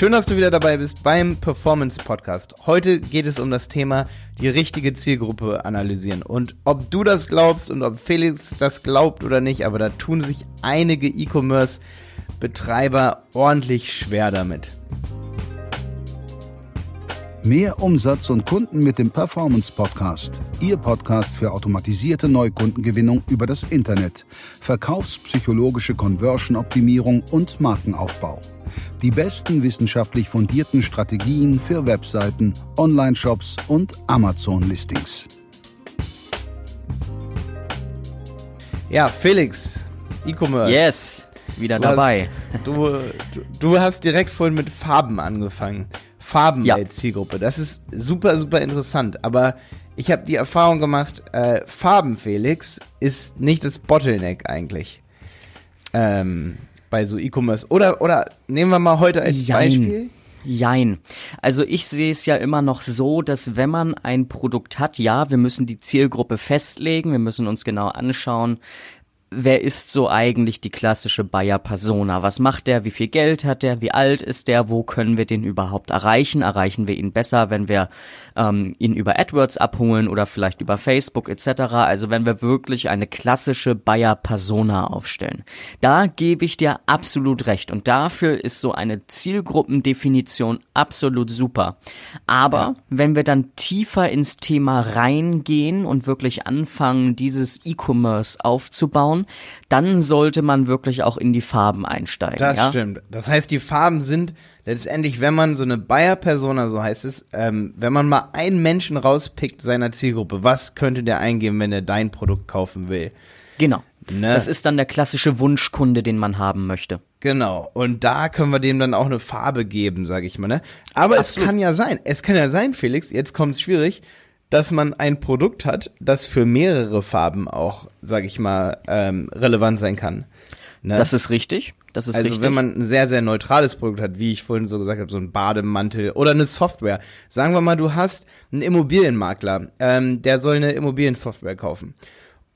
Schön, dass du wieder dabei bist beim Performance Podcast. Heute geht es um das Thema die richtige Zielgruppe analysieren. Und ob du das glaubst und ob Felix das glaubt oder nicht, aber da tun sich einige E-Commerce-Betreiber ordentlich schwer damit. Mehr Umsatz und Kunden mit dem Performance Podcast. Ihr Podcast für automatisierte Neukundengewinnung über das Internet, verkaufspsychologische Conversion-Optimierung und Markenaufbau. Die besten wissenschaftlich fundierten Strategien für Webseiten, Online-Shops und Amazon-Listings. Ja, Felix, E-Commerce. Yes, wieder du dabei. Hast, du, du, du hast direkt vorhin mit Farben angefangen. Farben ja. als Zielgruppe. Das ist super, super interessant. Aber ich habe die Erfahrung gemacht, äh, Farben, Felix, ist nicht das Bottleneck eigentlich. Ähm, bei so E-Commerce. Oder, oder nehmen wir mal heute als Jein. Beispiel. Jein. Also ich sehe es ja immer noch so, dass wenn man ein Produkt hat, ja, wir müssen die Zielgruppe festlegen, wir müssen uns genau anschauen, wer ist so eigentlich die klassische Bayer-Persona? Was macht der? Wie viel Geld hat der? Wie alt ist der? Wo können wir den überhaupt erreichen? Erreichen wir ihn besser, wenn wir ähm, ihn über AdWords abholen oder vielleicht über Facebook etc.? Also wenn wir wirklich eine klassische Bayer-Persona aufstellen. Da gebe ich dir absolut recht und dafür ist so eine Zielgruppendefinition absolut super. Aber wenn wir dann tiefer ins Thema reingehen und wirklich anfangen, dieses E-Commerce aufzubauen, anschauen, dann sollte man wirklich auch in die Farben einsteigen. Das ja? stimmt. Das heißt, die Farben sind letztendlich, wenn man so eine Bayer-Persona, so heißt es, ähm, wenn man mal einen Menschen rauspickt seiner Zielgruppe, was könnte der eingeben, wenn er dein Produkt kaufen will? Genau. Ne? Das ist dann der klassische Wunschkunde, den man haben möchte. Genau. Und da können wir dem dann auch eine Farbe geben, sage ich mal. Ne? Aber Absolut. es kann ja sein, es kann ja sein, Felix, jetzt kommt es schwierig, dass man ein Produkt hat, das für mehrere Farben auch, sag ich mal, ähm, relevant sein kann. Ne? Das ist richtig. Das ist also richtig. wenn man ein sehr, sehr neutrales Produkt hat, wie ich vorhin so gesagt habe, so ein Bademantel oder eine Software. Sagen wir mal, du hast einen Immobilienmakler, ähm, der soll eine Immobiliensoftware kaufen.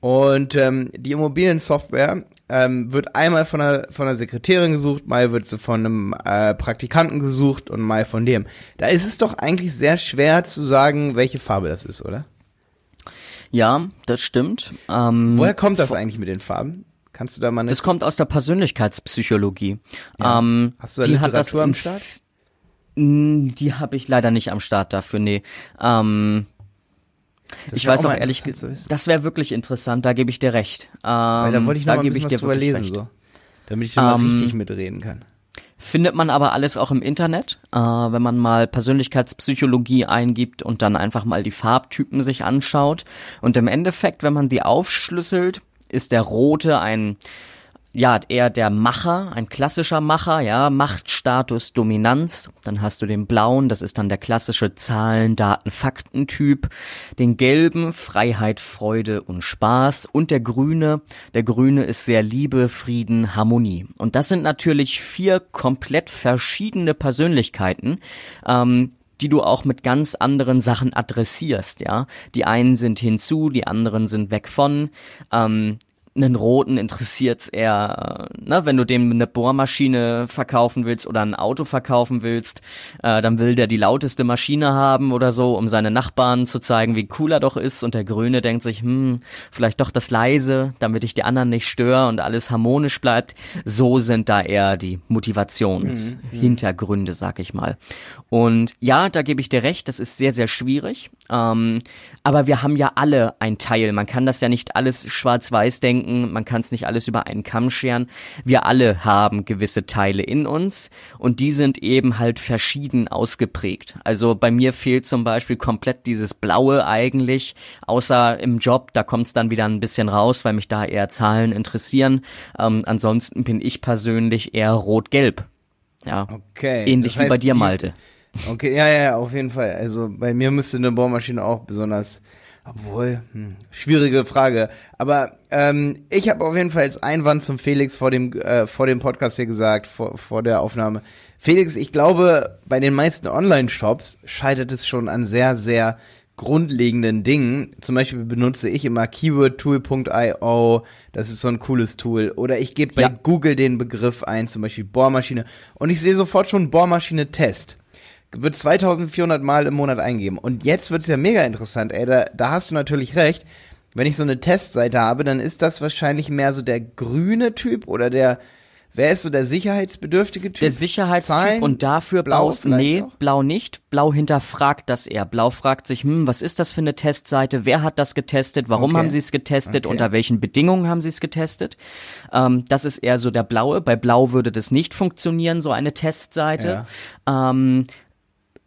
Und ähm, die Immobiliensoftware ähm, wird einmal von der, von der Sekretärin gesucht, mal wird sie von einem äh, Praktikanten gesucht und mal von dem. Da ist es doch eigentlich sehr schwer zu sagen, welche Farbe das ist, oder? Ja, das stimmt. Ähm, Woher kommt das eigentlich mit den Farben? Kannst du da mal eine Das kommt aus der Persönlichkeitspsychologie. Ja. Ähm, Hast du da die Literatur hat das am Start? Die habe ich leider nicht am Start dafür, nee. Ähm, ich weiß auch, auch ehrlich, das wäre wirklich interessant, da gebe ich dir recht. Ähm, Weil da wollte ich noch mal ein bisschen was drüber lesen, recht. so. Damit ich da ähm, mal richtig mitreden kann. Findet man aber alles auch im Internet, äh, wenn man mal Persönlichkeitspsychologie eingibt und dann einfach mal die Farbtypen sich anschaut. Und im Endeffekt, wenn man die aufschlüsselt, ist der rote ein ja, eher der Macher, ein klassischer Macher, ja, Machtstatus, Dominanz. Dann hast du den blauen, das ist dann der klassische Zahlen, Daten, Fakten-Typ. Den gelben, Freiheit, Freude und Spaß. Und der grüne, der grüne ist sehr Liebe, Frieden, Harmonie. Und das sind natürlich vier komplett verschiedene Persönlichkeiten, ähm, die du auch mit ganz anderen Sachen adressierst, ja. Die einen sind hinzu, die anderen sind weg von. Ähm, einen Roten interessiert's eher, ne, wenn du dem eine Bohrmaschine verkaufen willst oder ein Auto verkaufen willst, äh, dann will der die lauteste Maschine haben oder so, um seine Nachbarn zu zeigen, wie cool er doch ist. Und der Grüne denkt sich, hm, vielleicht doch das leise, damit ich die anderen nicht störe und alles harmonisch bleibt. So sind da eher die Motivationshintergründe, mhm. sag ich mal. Und ja, da gebe ich dir recht, das ist sehr, sehr schwierig. Ähm, aber wir haben ja alle ein Teil. Man kann das ja nicht alles schwarz-weiß denken, man kann es nicht alles über einen Kamm scheren. Wir alle haben gewisse Teile in uns und die sind eben halt verschieden ausgeprägt. Also bei mir fehlt zum Beispiel komplett dieses Blaue eigentlich, außer im Job, da kommt es dann wieder ein bisschen raus, weil mich da eher Zahlen interessieren. Ähm, ansonsten bin ich persönlich eher rot-gelb. Ja, okay. ähnlich das heißt, wie bei dir, Malte. Okay, ja, ja, auf jeden Fall. Also bei mir müsste eine Bohrmaschine auch besonders, obwohl, hm, schwierige Frage. Aber ähm, ich habe auf jeden Fall als Einwand zum Felix vor dem, äh, vor dem Podcast hier gesagt, vor, vor der Aufnahme. Felix, ich glaube, bei den meisten Online-Shops scheitert es schon an sehr, sehr grundlegenden Dingen. Zum Beispiel benutze ich immer keywordtool.io, das ist so ein cooles Tool. Oder ich gebe bei Ja. Google den Begriff ein, zum Beispiel Bohrmaschine, und ich sehe sofort schon Bohrmaschine Test. Wird 2400 Mal im Monat eingeben. Und jetzt wird's ja mega interessant, ey, da, da hast du natürlich recht. Wenn ich so eine Testseite habe, dann ist das wahrscheinlich mehr so der grüne Typ oder der, wer ist so der sicherheitsbedürftige Typ? Der Sicherheitstyp Zahlen? und dafür Blau baust, nee, auch? blau nicht. Blau hinterfragt das eher. Blau fragt sich, hm, was ist das für eine Testseite? Wer hat das getestet? Warum Okay. haben sie es getestet? Okay. Unter welchen Bedingungen haben sie es getestet? Ähm, das ist eher so der blaue. Bei blau würde das nicht funktionieren, so eine Testseite. Ähm,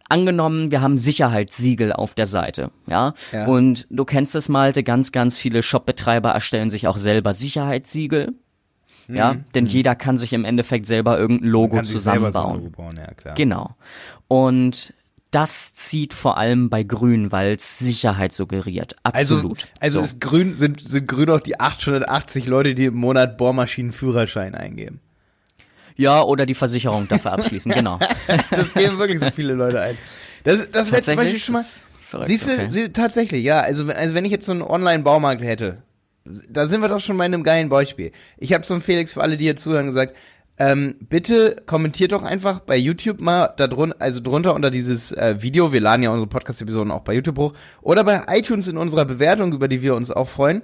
angenommen, wir haben Sicherheitssiegel auf der Seite, ja, Ja. und du kennst es, Malte, ganz, ganz viele Shopbetreiber erstellen sich auch selber Sicherheitssiegel, ja, denn jeder kann sich im Endeffekt selber irgendein Logo Mhm. Zusammenbauen. Logo bauen, ja. Genau. Und das zieht vor allem bei Grün, weil es Sicherheit suggeriert. Also, Absolut. also so. ist grün, sind, sind grün auch die 880 Leute, die im Monat Bohrmaschinenführerschein eingeben. Ja, oder die Versicherung dafür abschließen, genau. Das geben wirklich so viele Leute ein. Das, das wäre zum Beispiel schon mal. Verrückt, Siehst du, okay. sie, tatsächlich, ja. Also, also wenn ich jetzt so einen Online-Baumarkt hätte, da sind wir doch schon bei einem geilen Beispiel. Ich habe zum Felix für alle, die hier zuhören, gesagt, ähm, bitte kommentiert doch einfach bei YouTube mal da drun also drunter unter dieses äh, Video. Wir laden ja unsere Podcast-Episoden auch bei YouTube hoch. Oder bei iTunes in unserer Bewertung, über die wir uns auch freuen.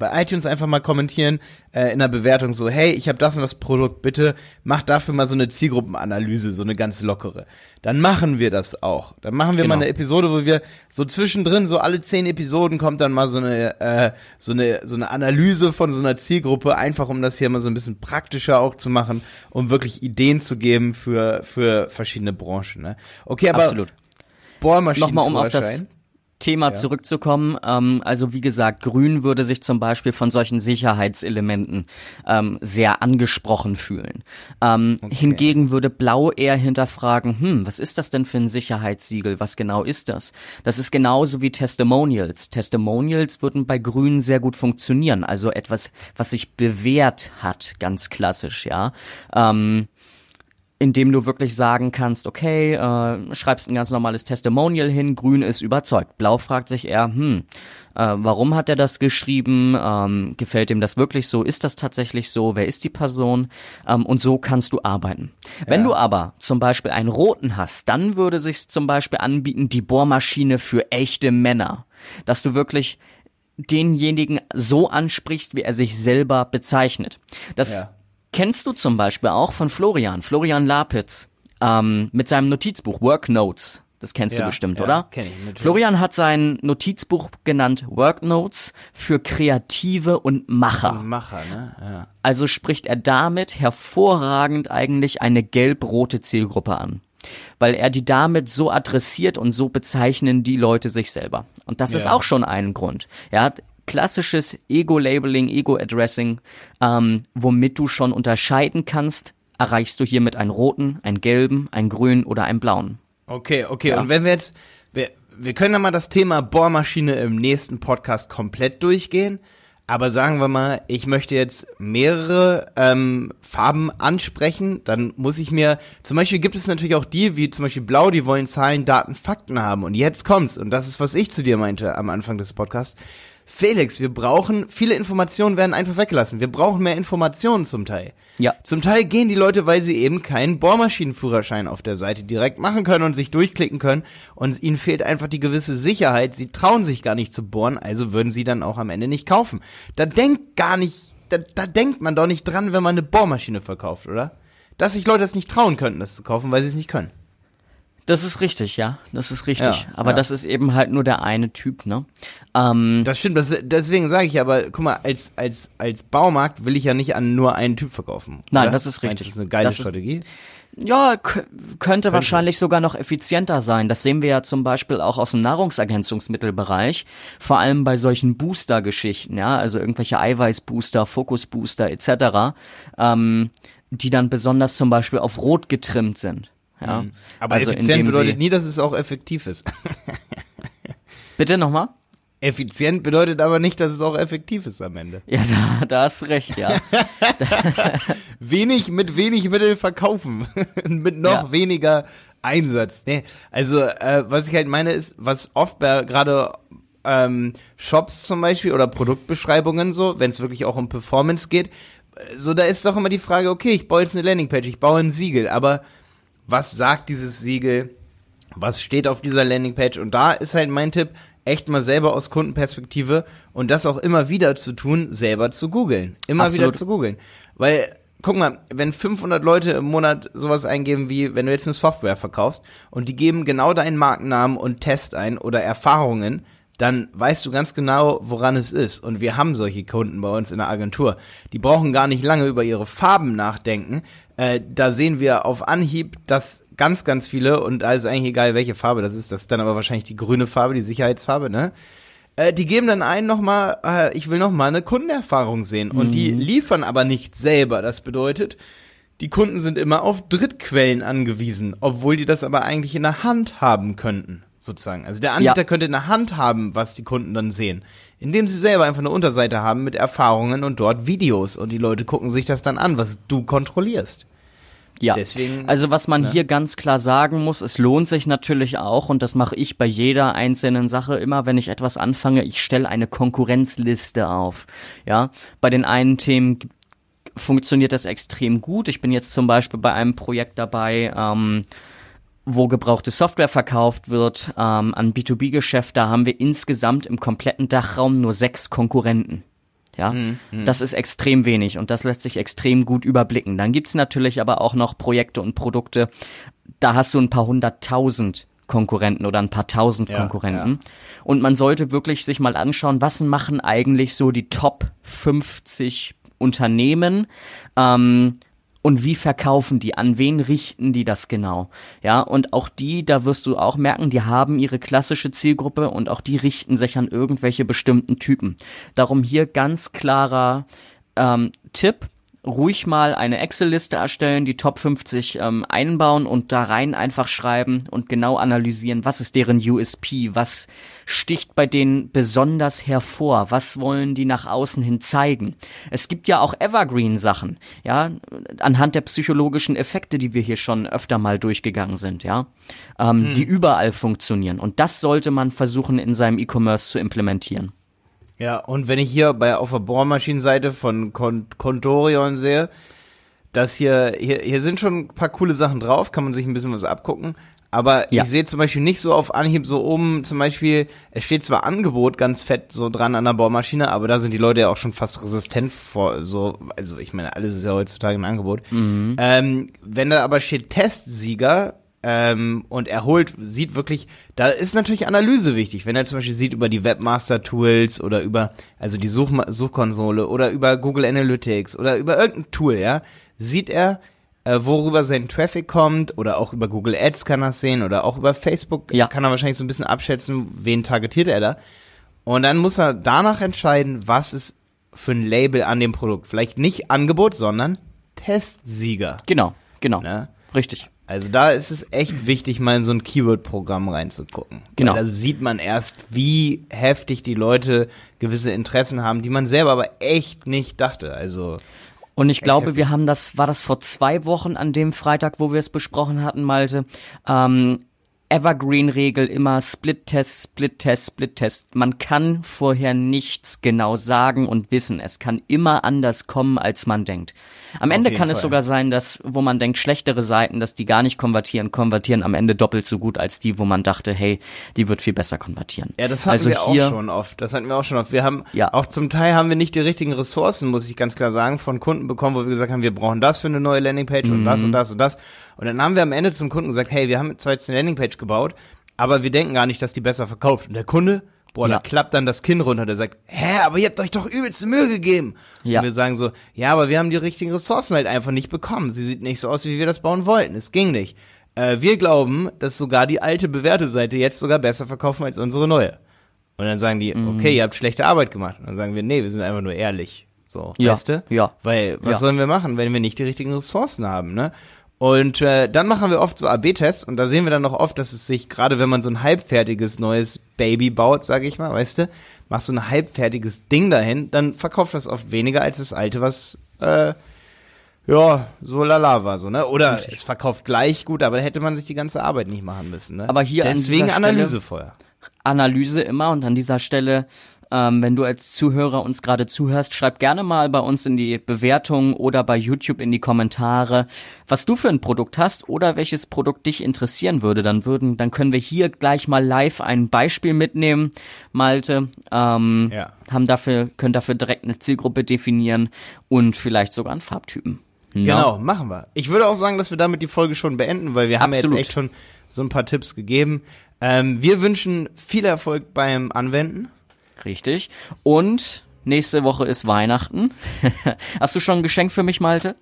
Bei iTunes einfach mal kommentieren äh, in der Bewertung so, hey, ich habe das und das Produkt, bitte mach dafür mal so eine Zielgruppenanalyse, so eine ganz lockere. Dann machen wir das auch. Dann machen wir Genau. mal eine Episode, wo wir so zwischendrin, so alle zehn Episoden kommt dann mal so eine, äh, so eine, so eine Analyse von so einer Zielgruppe, einfach um das hier mal so ein bisschen praktischer auch zu machen, um wirklich Ideen zu geben für, für verschiedene Branchen. Ne? Okay, aber Absolut. Bohrmaschinen. Nochmal, um auf das Thema zurückzukommen. Ähm, also wie gesagt, Grün würde sich zum Beispiel von solchen Sicherheitselementen ähm, sehr angesprochen fühlen. Ähm, Hingegen würde Blau eher hinterfragen, hm, was ist das denn für ein Sicherheitssiegel? Was genau ist das? Das ist genauso wie Testimonials. Testimonials würden bei Grün sehr gut funktionieren. Also etwas, was sich bewährt hat, ganz klassisch, ja. Ähm, indem du wirklich sagen kannst, okay, äh, schreibst ein ganz normales Testimonial hin, grün ist überzeugt. Blau fragt sich eher, hm, äh, warum hat er das geschrieben? Ähm, gefällt ihm das wirklich so? Ist das tatsächlich so? Wer ist die Person? Ähm, und so kannst du arbeiten. Wenn du aber zum Beispiel einen roten hast, dann würde sich zum Beispiel anbieten, die Bohrmaschine für echte Männer. Dass du wirklich denjenigen so ansprichst, wie er sich selber bezeichnet. Das Ja. Kennst du zum Beispiel auch von Florian, Florian Lapitz, ähm, mit seinem Notizbuch Work Notes. Das kennst Ja, du bestimmt, ja, oder? kenn ich, natürlich. Florian hat sein Notizbuch genannt Work Notes für Kreative und Macher. Macher, ne? Ja. Also spricht er damit hervorragend eigentlich eine gelb-rote Zielgruppe an. Weil er die damit so adressiert und so bezeichnen die Leute sich selber. Und das ist Ja. auch schon ein Grund. Hat klassisches Ego-Labeling, Ego-Addressing, ähm, womit du schon unterscheiden kannst, erreichst du hiermit einen roten, einen gelben, einen grünen oder einen blauen. Okay, okay. Ja. Und wenn wir jetzt, wir, wir können dann mal das Thema Bohrmaschine im nächsten Podcast komplett durchgehen. Aber sagen wir mal, ich möchte jetzt mehrere ähm, Farben ansprechen, dann muss ich mir, zum Beispiel gibt es natürlich auch die, wie zum Beispiel Blau, die wollen Zahlen, Daten, Fakten haben. Und jetzt kommt's, und das ist, was ich zu dir meinte am Anfang des Podcasts. Felix, wir brauchen, viele Informationen werden einfach weggelassen. Wir brauchen mehr Informationen zum Teil. Ja. Zum Teil gehen die Leute, weil sie eben keinen Bohrmaschinenführerschein auf der Seite direkt machen können und sich durchklicken können und ihnen fehlt einfach die gewisse Sicherheit. Sie trauen sich gar nicht zu bohren, also würden sie dann auch am Ende nicht kaufen. Da denkt gar nicht, da, da denkt man doch nicht dran, wenn man eine Bohrmaschine verkauft, oder? Dass sich Leute das nicht trauen könnten, das zu kaufen, weil sie es nicht können. Das ist richtig, ja. Das ist richtig. Ja, Aber ja. das ist eben halt nur der eine Typ, ne? Ähm, Das stimmt, das, deswegen sage ich aber, guck mal, als, als, als Baumarkt will ich ja nicht an nur einen Typ verkaufen. Nein, oder? das ist Meinst richtig. Das ist eine geile Das ist- Strategie. Ja, k- könnte wahrscheinlich sogar noch effizienter sein. Das sehen wir ja zum Beispiel auch aus dem Nahrungsergänzungsmittelbereich, vor allem bei solchen Booster-Geschichten, ja, also irgendwelche Eiweißbooster, Fokusbooster etc., ähm, die dann besonders zum Beispiel auf Rot getrimmt sind. Ja, Aber also effizient bedeutet nie, dass es auch effektiv ist. Bitte nochmal? Effizient bedeutet aber nicht, dass es auch effektiv ist am Ende. Ja, da, da hast recht, ja. Wenig mit wenig Mittel verkaufen. mit noch Ja. weniger Einsatz. Nee, also äh, was ich halt meine ist, was oft bei gerade ähm, Shops zum Beispiel oder Produktbeschreibungen so, wenn es wirklich auch um Performance geht, äh, so da ist doch immer die Frage, okay, ich baue jetzt eine Landingpage, ich baue ein Siegel, aber was sagt dieses Siegel? Was steht auf dieser Landingpage? Und da ist halt mein Tipp, echt mal selber aus Kundenperspektive und das auch immer wieder zu tun, selber zu googeln. Immer Absolut. wieder zu googeln. Weil guck mal, wenn 500 Leute im Monat sowas eingeben wie, wenn du jetzt eine Software verkaufst und die geben genau deinen Markennamen und Test ein oder Erfahrungen, dann weißt du ganz genau, woran es ist. Und wir haben solche Kunden bei uns in der Agentur. Die brauchen gar nicht lange über ihre Farben nachdenken. Äh, da sehen wir auf Anhieb, dass ganz, ganz viele, und da ist eigentlich egal, welche Farbe das ist, das ist dann aber wahrscheinlich die grüne Farbe, die Sicherheitsfarbe, ne? Äh, die geben dann ein nochmal, äh, ich will nochmal eine Kundenerfahrung sehen. Und die mhm. liefern aber nicht selber. Das bedeutet, die Kunden sind immer auf Drittquellen angewiesen, obwohl die das aber eigentlich in der Hand haben könnten, sozusagen. Also der Anbieter ja. könnte in der Hand haben, was die Kunden dann sehen, indem sie selber einfach eine Unterseite haben mit Erfahrungen und dort Videos und die Leute gucken sich das dann an, was du kontrollierst. Ja, Deswegen, also was man ne? hier ganz klar sagen muss, es lohnt sich natürlich auch, und das mache ich bei jeder einzelnen Sache immer, wenn ich etwas anfange, ich stelle eine Konkurrenzliste auf. Ja, bei den einen Themen funktioniert das extrem gut. Ich bin jetzt zum Beispiel bei einem Projekt dabei, ähm, wo gebrauchte Software verkauft wird, ähm, an B2B-Geschäft, da haben wir insgesamt im kompletten Dachraum nur sechs Konkurrenten. Ja, mhm. das ist extrem wenig und das lässt sich extrem gut überblicken. Dann gibt's natürlich aber auch noch Projekte und Produkte, da hast du ein paar hunderttausend Konkurrenten oder ein paar tausend ja, Konkurrenten. Ja. Und man sollte wirklich sich mal anschauen, was machen eigentlich so die Top 50 Unternehmen, ähm, und wie verkaufen die, an wen richten die das genau? Ja, und auch die, da wirst du auch merken, die haben ihre klassische Zielgruppe und auch die richten sich an irgendwelche bestimmten Typen. Darum hier ganz klarer ähm, Tipp, ruhig mal eine Excel-Liste erstellen, die Top 50 ähm, einbauen und da rein einfach schreiben und genau analysieren, was ist deren USP, was sticht bei denen besonders hervor, was wollen die nach außen hin zeigen. Es gibt ja auch Evergreen-Sachen, ja, anhand der psychologischen Effekte, die wir hier schon öfter mal durchgegangen sind, ja, ähm, hm. die überall funktionieren und das sollte man versuchen in seinem E-Commerce zu implementieren. Ja, und wenn ich hier bei auf der Bohrmaschinenseite von Contorion sehe, dass hier, hier, hier sind schon ein paar coole Sachen drauf, kann man sich ein bisschen was abgucken. Aber ja. ich sehe zum Beispiel nicht so auf Anhieb so oben, zum Beispiel, es steht zwar Angebot ganz fett so dran an der Bohrmaschine, aber da sind die Leute ja auch schon fast resistent vor, so, also ich meine, alles ist ja heutzutage ein Angebot. Mhm. Ähm, wenn da aber steht Testsieger, ähm, und er holt, sieht wirklich, da ist natürlich Analyse wichtig. Wenn er zum Beispiel sieht über die Webmaster-Tools oder über, also die Such Suchkonsole oder über Google Analytics oder über irgendein Tool, ja, sieht er, äh, worüber sein Traffic kommt oder auch über Google Ads kann er sehen oder auch über Facebook ja. kann er wahrscheinlich so ein bisschen abschätzen, wen targetiert er da. Und dann muss er danach entscheiden, was ist für ein Label an dem Produkt. Vielleicht nicht Angebot, sondern Testsieger. Genau, genau. Ne? Richtig. Also da ist es echt wichtig, mal in so ein Keyword-Programm reinzugucken. Genau. Weil da sieht man erst, wie heftig die Leute gewisse Interessen haben, die man selber aber echt nicht dachte. Also und ich glaube, wir haben das, war das vor zwei Wochen an dem Freitag, wo wir es besprochen hatten, Malte, ähm, Evergreen-Regel immer Split-Test, Split-Test, Split-Test. Man kann vorher nichts genau sagen und wissen. Es kann immer anders kommen, als man denkt. Am Auf Ende kann Fall. es sogar sein, dass, wo man denkt, schlechtere Seiten, dass die gar nicht konvertieren, konvertieren am Ende doppelt so gut als die, wo man dachte, hey, die wird viel besser konvertieren. Ja, das hatten also wir hier, auch schon oft. Das hatten wir auch schon oft. Wir haben, ja. auch zum Teil haben wir nicht die richtigen Ressourcen, muss ich ganz klar sagen, von Kunden bekommen, wo wir gesagt haben, wir brauchen das für eine neue Landingpage mhm. und das und das und das. Und dann haben wir am Ende zum Kunden gesagt, hey, wir haben zwar jetzt eine Landingpage gebaut, aber wir denken gar nicht, dass die besser verkauft. Und der Kunde, boah, ja. da klappt dann das Kinn runter, der sagt, hä, aber ihr habt euch doch übelste Mühe gegeben. Ja. Und wir sagen so, ja, aber wir haben die richtigen Ressourcen halt einfach nicht bekommen. Sie sieht nicht so aus, wie wir das bauen wollten. Es ging nicht. Äh, wir glauben, dass sogar die alte bewährte Seite jetzt sogar besser verkaufen als unsere neue. Und dann sagen die, mhm. okay, ihr habt schlechte Arbeit gemacht. Und dann sagen wir, nee, wir sind einfach nur ehrlich. So, ja. weißt du? Ja. Weil, was ja. sollen wir machen, wenn wir nicht die richtigen Ressourcen haben, ne? Und äh, dann machen wir oft so AB-Tests und da sehen wir dann noch oft, dass es sich, gerade wenn man so ein halbfertiges neues Baby baut, sage ich mal, weißt du, machst so ein halbfertiges Ding dahin, dann verkauft das oft weniger als das alte, was äh, ja, so lala war so, ne? Oder es verkauft gleich gut, aber da hätte man sich die ganze Arbeit nicht machen müssen, ne? Aber hier an Deswegen Stelle- Analyse vorher. Analyse immer und an dieser Stelle, ähm, wenn du als Zuhörer uns gerade zuhörst, schreib gerne mal bei uns in die Bewertung oder bei YouTube in die Kommentare, was du für ein Produkt hast oder welches Produkt dich interessieren würde. Dann würden, dann können wir hier gleich mal live ein Beispiel mitnehmen, Malte. Ähm, Ja. haben dafür, können dafür direkt eine Zielgruppe definieren und vielleicht sogar einen Farbtypen. Ja. Genau, machen wir. Ich würde auch sagen, dass wir damit die Folge schon beenden, weil wir haben Absolut. jetzt echt schon so ein paar Tipps gegeben. Ähm, wir wünschen viel Erfolg beim Anwenden. Richtig. Und nächste Woche ist Weihnachten. Hast du schon ein Geschenk für mich, Malte?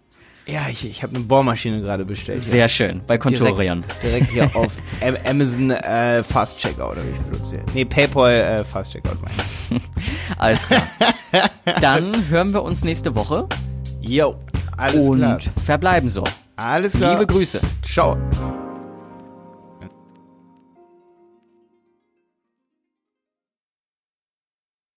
Ja, ich, ich habe eine Bohrmaschine gerade bestellt. Sehr schön. Bei Contorion. Direkt, direkt hier auf Am- Amazon äh, Fast Checkout habe ich hier. Nee, PayPal äh, Fast Checkout meine ich. Alles klar. Dann hören wir uns nächste Woche Yo, alles und klar. verbleiben so. Alles klar. Liebe Grüße. Ciao.